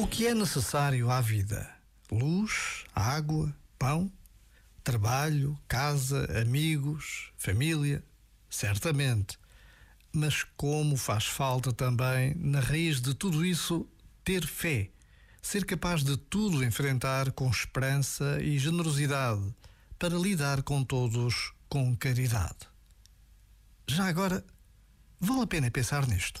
O que é necessário à vida? Luz, água, pão, trabalho, casa, amigos, família? Certamente. Mas como faz falta também, na raiz de tudo isso, ter fé, ser capaz de tudo enfrentar com esperança e generosidade, para lidar com todos com caridade. Já agora, vale a pena pensar nisto.